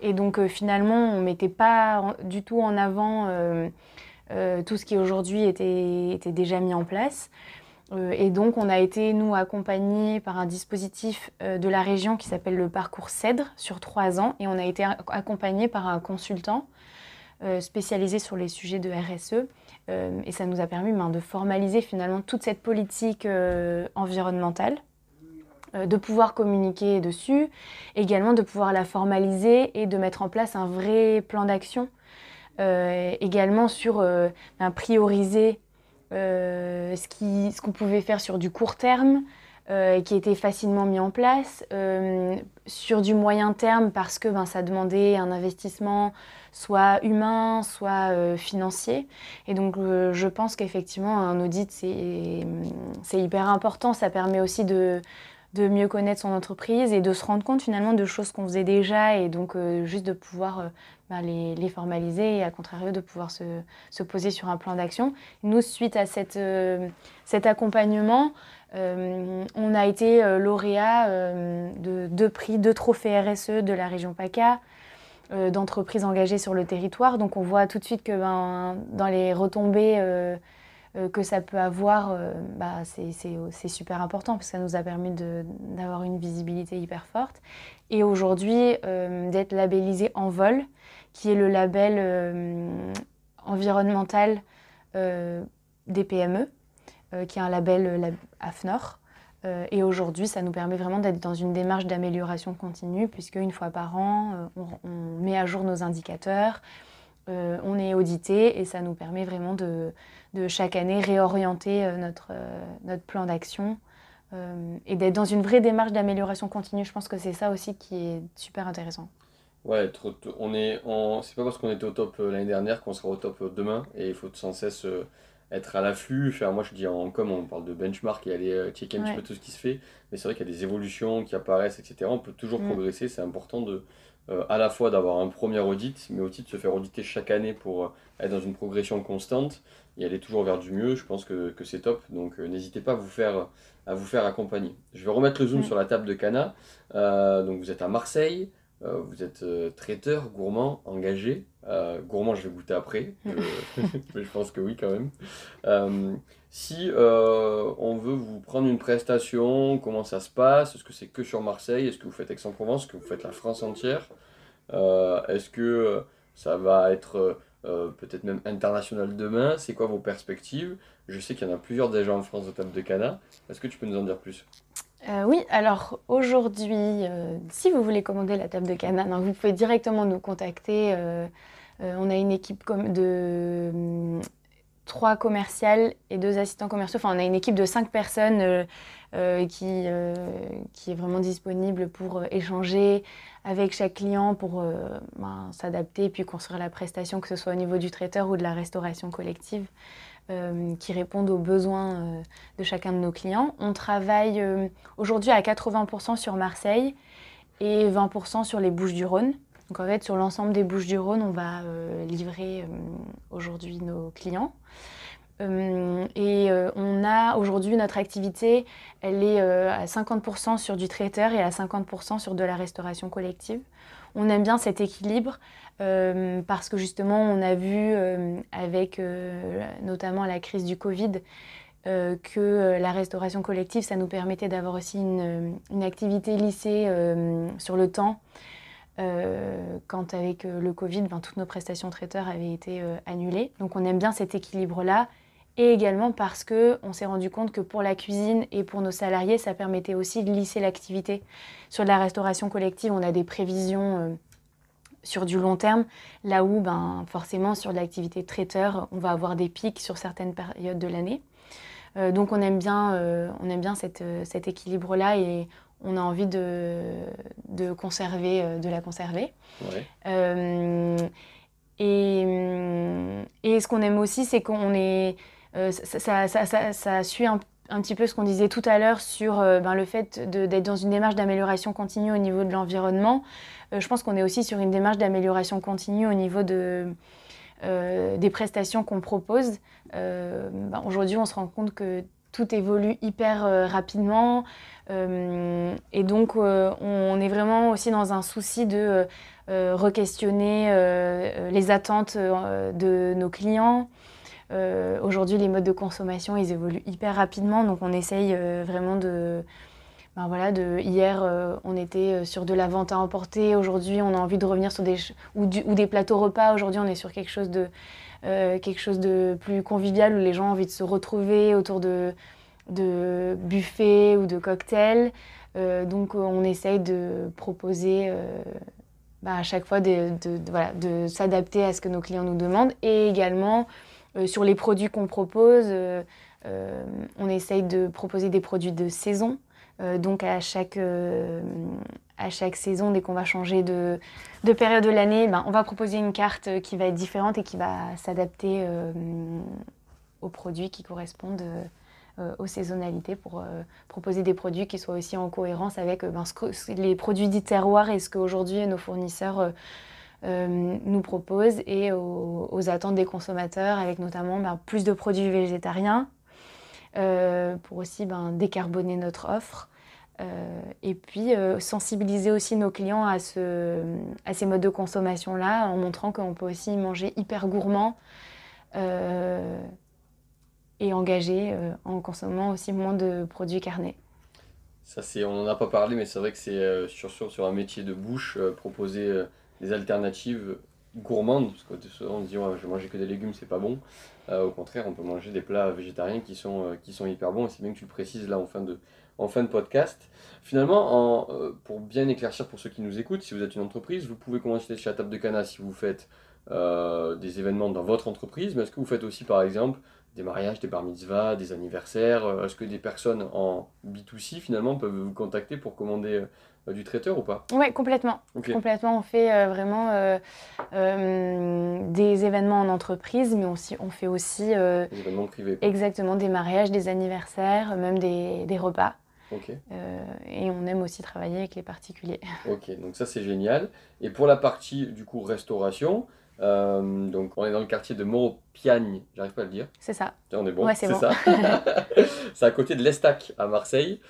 Et donc euh, finalement, on ne mettait pas du tout en avant tout ce qui aujourd'hui était, était, déjà mis en place. et donc on a été, nous, accompagnés par un dispositif de la région qui s'appelle le parcours CEDRE sur trois ans. Et on a été accompagnés par un consultant spécialisé sur les sujets de RSE euh, et ça nous a permis ben, de formaliser finalement toute cette politique euh, environnementale, euh, de pouvoir communiquer dessus, également de pouvoir la formaliser et de mettre en place un vrai plan d'action, également sur ben, prioriser ce qu'on pouvait faire sur du court terme, qui était facilement mis en place, sur du moyen terme parce que ben, ça demandait un investissement soit humain, soit euh, financier. Et donc euh, je pense qu'effectivement un audit c'est hyper important, ça permet aussi de, de, mieux connaître son entreprise et de se rendre compte finalement de choses qu'on faisait déjà et donc euh, juste de pouvoir bah, les, les, formaliser et à contrario de pouvoir se, se poser sur un plan d'action. Nous, suite à cette, cet accompagnement, on a été lauréat de deux prix, deux trophées RSE de la région PACA, euh, d'entreprises engagées sur le territoire. Donc on voit tout de suite que ben, dans les retombées euh, euh, que ça peut avoir, bah, c'est super important parce que ça nous a permis d'avoir une visibilité hyper forte. Et aujourd'hui, d'être labellisé en vol, qui est le label environnemental des PME, qui est un label AFNOR. Euh, et aujourd'hui, ça nous permet vraiment d'être dans une démarche d'amélioration continue, puisque une fois par an, euh, on, met à jour nos indicateurs, euh, on est audité, et ça nous permet vraiment de, de chaque année réorienter notre, notre plan d'action et d'être dans une vraie démarche d'amélioration continue. Je pense que c'est ça aussi qui est super intéressant. Ouais, on est, c'est pas parce qu'on était au top l'année dernière qu'on sera au top demain, et il faut sans cesse être à l'afflux. Enfin, moi, je dis en com, on parle de benchmark et aller euh, checker un petit peu tout ce qui se fait. Mais c'est vrai qu'il y a des évolutions qui apparaissent, etc. On peut toujours mm. progresser. C'est important de, euh, à la fois d'avoir un premier audit, mais aussi de se faire auditer chaque année pour euh, être dans une progression constante et aller toujours vers du mieux. Je pense que, que c'est top. Donc, n'hésitez pas à vous, faire, à vous faire accompagner. Je vais remettre le zoom sur la table de Cana. donc, vous êtes à Marseille. Euh, vous êtes euh, traiteur, gourmand, engagé. Euh, gourmand, je vais goûter après, mais je pense que oui quand même. si on veut vous prendre une prestation, comment ça se passe? Est-ce que c'est que sur Marseille? Est-ce que vous faites Aix-en-Provence? Est-ce que vous faites la France entière? Est-ce que ça va être peut-être même international demain? C'est quoi vos perspectives? Je sais qu'il y en a plusieurs déjà en France de table de Cana. Est-ce que tu peux nous en dire plus? Euh, oui, alors aujourd'hui, euh, si vous voulez commander la table de Canaan, vous pouvez directement nous contacter. Euh, on a une équipe de trois commerciales et deux assistants commerciaux. Enfin, on a une équipe de cinq personnes qui, qui est vraiment disponible pour échanger avec chaque client, pour ben, s'adapter et puis construire la prestation, que ce soit au niveau du traiteur ou de la restauration collective. Euh, qui répondent aux besoins euh, de chacun de nos clients. On travaille euh, aujourd'hui à 80% sur Marseille et 20% sur les Bouches-du-Rhône. Donc en fait, sur l'ensemble des Bouches-du-Rhône, on va livrer aujourd'hui nos clients. et on a aujourd'hui notre activité, elle est à 50% sur du traiteur et à 50% sur de la restauration collective. On aime bien cet équilibre euh, parce que justement, on a vu euh, avec euh, notamment la crise du Covid que la restauration collective, ça nous permettait d'avoir aussi une, activité lissée sur le temps. quand avec le Covid, ben, toutes nos prestations traiteurs avaient été annulées. Donc on aime bien cet équilibre-là et également parce que on s'est rendu compte que pour la cuisine et pour nos salariés, ça permettait aussi de lisser l'activité. Sur la restauration collective, on a des prévisions euh, sur du long terme, là où ben, forcément sur l'activité traiteur, on va avoir des pics sur certaines périodes de l'année. Euh, donc on aime bien, euh, on aime bien cette, cet équilibre-là et on a envie de, de conserver, de la conserver. et, et, ce qu'on aime aussi, c'est qu'on est euh, ça, suit un, petit peu ce qu'on disait tout à l'heure sur euh, ben, le fait d'être dans une démarche d'amélioration continue au niveau de l'environnement. Euh, je pense qu'on est aussi sur une démarche d'amélioration continue au niveau de, des prestations qu'on propose. Ben, aujourd'hui, on se rend compte que tout évolue hyper rapidement. et donc, on est vraiment aussi dans un souci de re-questionner les attentes de nos clients. Euh, aujourd'hui, les modes de consommation, ils évoluent hyper rapidement, donc on essaye euh, vraiment de... Ben voilà, de, hier, euh, on était sur de la vente à emporter. Aujourd'hui, on a envie de revenir sur des ou, des plateaux repas. Aujourd'hui, on est sur quelque chose de quelque chose de plus convivial où les gens ont envie de se retrouver autour de, de buffets ou de cocktails. donc, on essaye de proposer ben, à chaque fois de, de, voilà, de s'adapter à ce que nos clients nous demandent et également sur les produits qu'on propose, euh, euh, on essaye de proposer des produits de saison. donc à chaque, à chaque saison, dès qu'on va changer de, de période de l'année, ben, on va proposer une carte qui va être différente et qui va s'adapter aux produits qui correspondent aux saisonnalités pour proposer des produits qui soient aussi en cohérence avec ben, les produits dits terroirs et ce qu'aujourd'hui nos fournisseurs euh, nous propose et aux, attentes des consommateurs, avec notamment ben, plus de produits végétariens euh, pour aussi ben, décarboner notre offre. Euh, et puis sensibiliser aussi nos clients à, ce, à ces modes de consommation-là en montrant qu'on peut aussi manger hyper gourmand et engagé en consommant aussi moins de produits carnés. Ça, c'est, on n'en a pas parlé, mais c'est vrai que c'est sur, sur, un métier de bouche, proposer des alternatives gourmandes, parce que on se dit je vais manger que des légumes, c'est pas bon. Euh, au contraire, on peut manger des plats végétariens qui sont, euh, qui sont hyper bons, et c'est bien que tu le précises là en fin de, podcast. Finalement, en, euh, pour bien éclaircir pour ceux qui nous écoutent, si vous êtes une entreprise, vous pouvez commencer chez la table de Cana si vous faites des événements dans votre entreprise, mais est-ce que vous faites aussi par exemple des mariages, des bar mitzvahs, des anniversaires Est-ce que des personnes en B2C finalement peuvent vous contacter pour commander du traiteur ou pas? Oui, complètement. Complètement. On fait euh, vraiment euh, des événements en entreprise, mais on fait aussi. des événements privés. Exactement, des mariages, des anniversaires, même des, des repas. et on aime aussi travailler avec les particuliers. Ok, donc ça c'est génial. Et pour la partie du coup restauration, donc on est dans le quartier de Moropiagne, j'arrive pas à le dire. C'est ça. On est bon, ouais, c'est ça. c'est à côté de l'Estac à Marseille,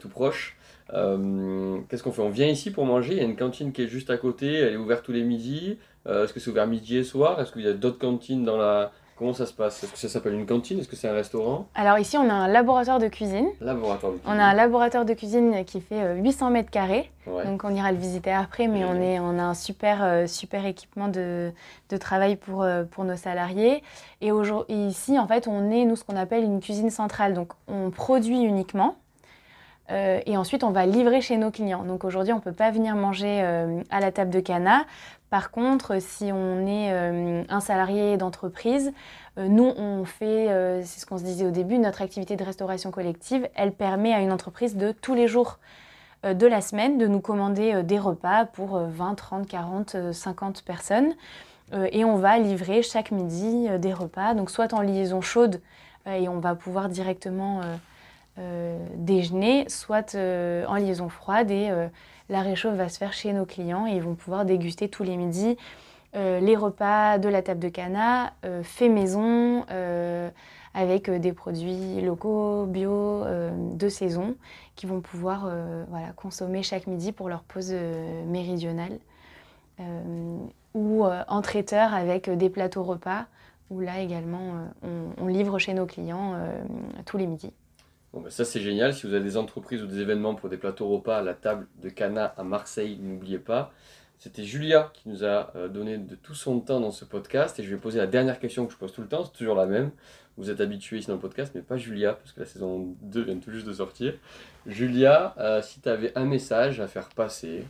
tout proche. Euh, qu'est-ce qu'on fait On vient ici pour manger. Il y a une cantine qui est juste à côté. Elle est ouverte tous les midis. Euh, est-ce que c'est ouvert midi et soir? Est-ce qu'il y a d'autres cantines dans la. Comment ça se passe? Est-ce que ça s'appelle une cantine? Est-ce que c'est un restaurant? Alors ici, on a un laboratoire de cuisine. Laboratoire de cuisine. On a un laboratoire de cuisine qui fait 800 euh, mètres carrés. Donc on ira le visiter après, mais on, est, on a un super, super équipement de, de travail pour, pour nos salariés. Et, et ici, en fait, on est, nous, ce qu'on appelle une cuisine centrale. Donc on produit uniquement. Euh, et ensuite, on va livrer chez nos clients. Donc aujourd'hui, on ne peut pas venir manger euh, à la table de Cana. Par contre, si on est euh, un salarié d'entreprise, nous, on fait, c'est ce qu'on se disait au début, notre activité de restauration collective, elle permet à une entreprise de tous les jours de la semaine de nous commander des repas pour 20, 30, 40, 50 personnes. et on va livrer chaque midi des repas, donc soit en liaison chaude, et on va pouvoir directement déjeuner, soit euh, en liaison froide et euh, la réchauffe va se faire chez nos clients et ils vont pouvoir déguster tous les midis les repas de la table de cana, fait maison, avec des produits locaux, bio, de saison, qui vont pouvoir voilà, consommer chaque midi pour leur pause méridionale. ou en traiteur avec des plateaux repas, où là également on, livre chez nos clients tous les midis. Bon, ben ça c'est génial. Si vous avez des entreprises ou des événements pour des plateaux repas à la table de Cana à Marseille, n'oubliez pas. C'était Julia qui nous a euh, donné de tout son temps dans ce podcast et je vais poser la dernière question que je pose tout le temps, c'est toujours la même. Vous êtes habitués ici dans le podcast, mais pas Julia, parce que la saison 2 vient tout juste de sortir. Julia, euh, si tu avais un message à faire passer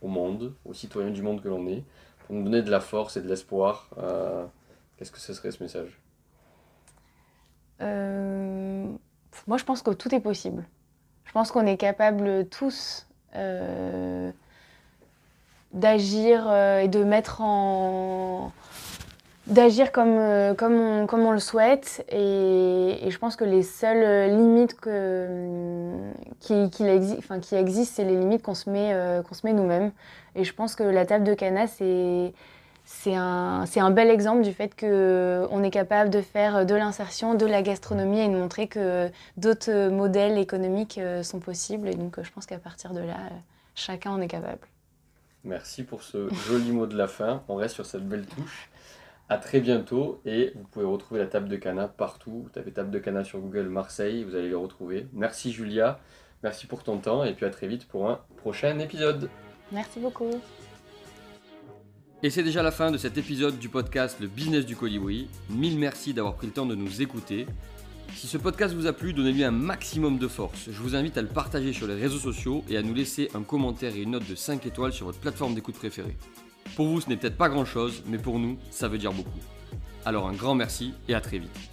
au monde, aux citoyens du monde que l'on est, pour nous donner de la force et de l'espoir, euh, qu'est-ce que ce serait ce message? Moi, je pense que tout est possible. Je pense qu'on est capable tous d'agir euh, et de mettre en d'agir comme, euh, comme, on, comme on le souhaite et, je pense que les seules limites que, qui, qui, enfin, qui existent, c'est les limites qu'on se met, euh, qu'on se met nous-mêmes. Et je pense que la table de Cana, c'est, c'est, un, bel exemple du fait qu'on est capable de faire de l'insertion, de la gastronomie et de montrer que d'autres modèles économiques sont possibles. Et donc je pense qu'à partir de là, chacun en est capable. Merci pour ce joli mot de la fin. On reste sur cette belle touche. À très bientôt et vous pouvez retrouver la table de Cana partout. Vous tapez table de Cana sur Google Marseille, vous allez les retrouver. Merci Julia, merci pour ton temps et puis à très vite pour un prochain épisode. Merci beaucoup. Et c'est déjà la fin de cet épisode du podcast Le business du colibri. Mille merci d'avoir pris le temps de nous écouter. Si ce podcast vous a plu, donnez-lui un maximum de force. Je vous invite à le partager sur les réseaux sociaux et à nous laisser un commentaire et une note de 5 étoiles sur votre plateforme d'écoute préférée. Pour vous, ce n'est peut-être pas grand-chose, mais pour nous, ça veut dire beaucoup. Alors un grand merci et à très vite.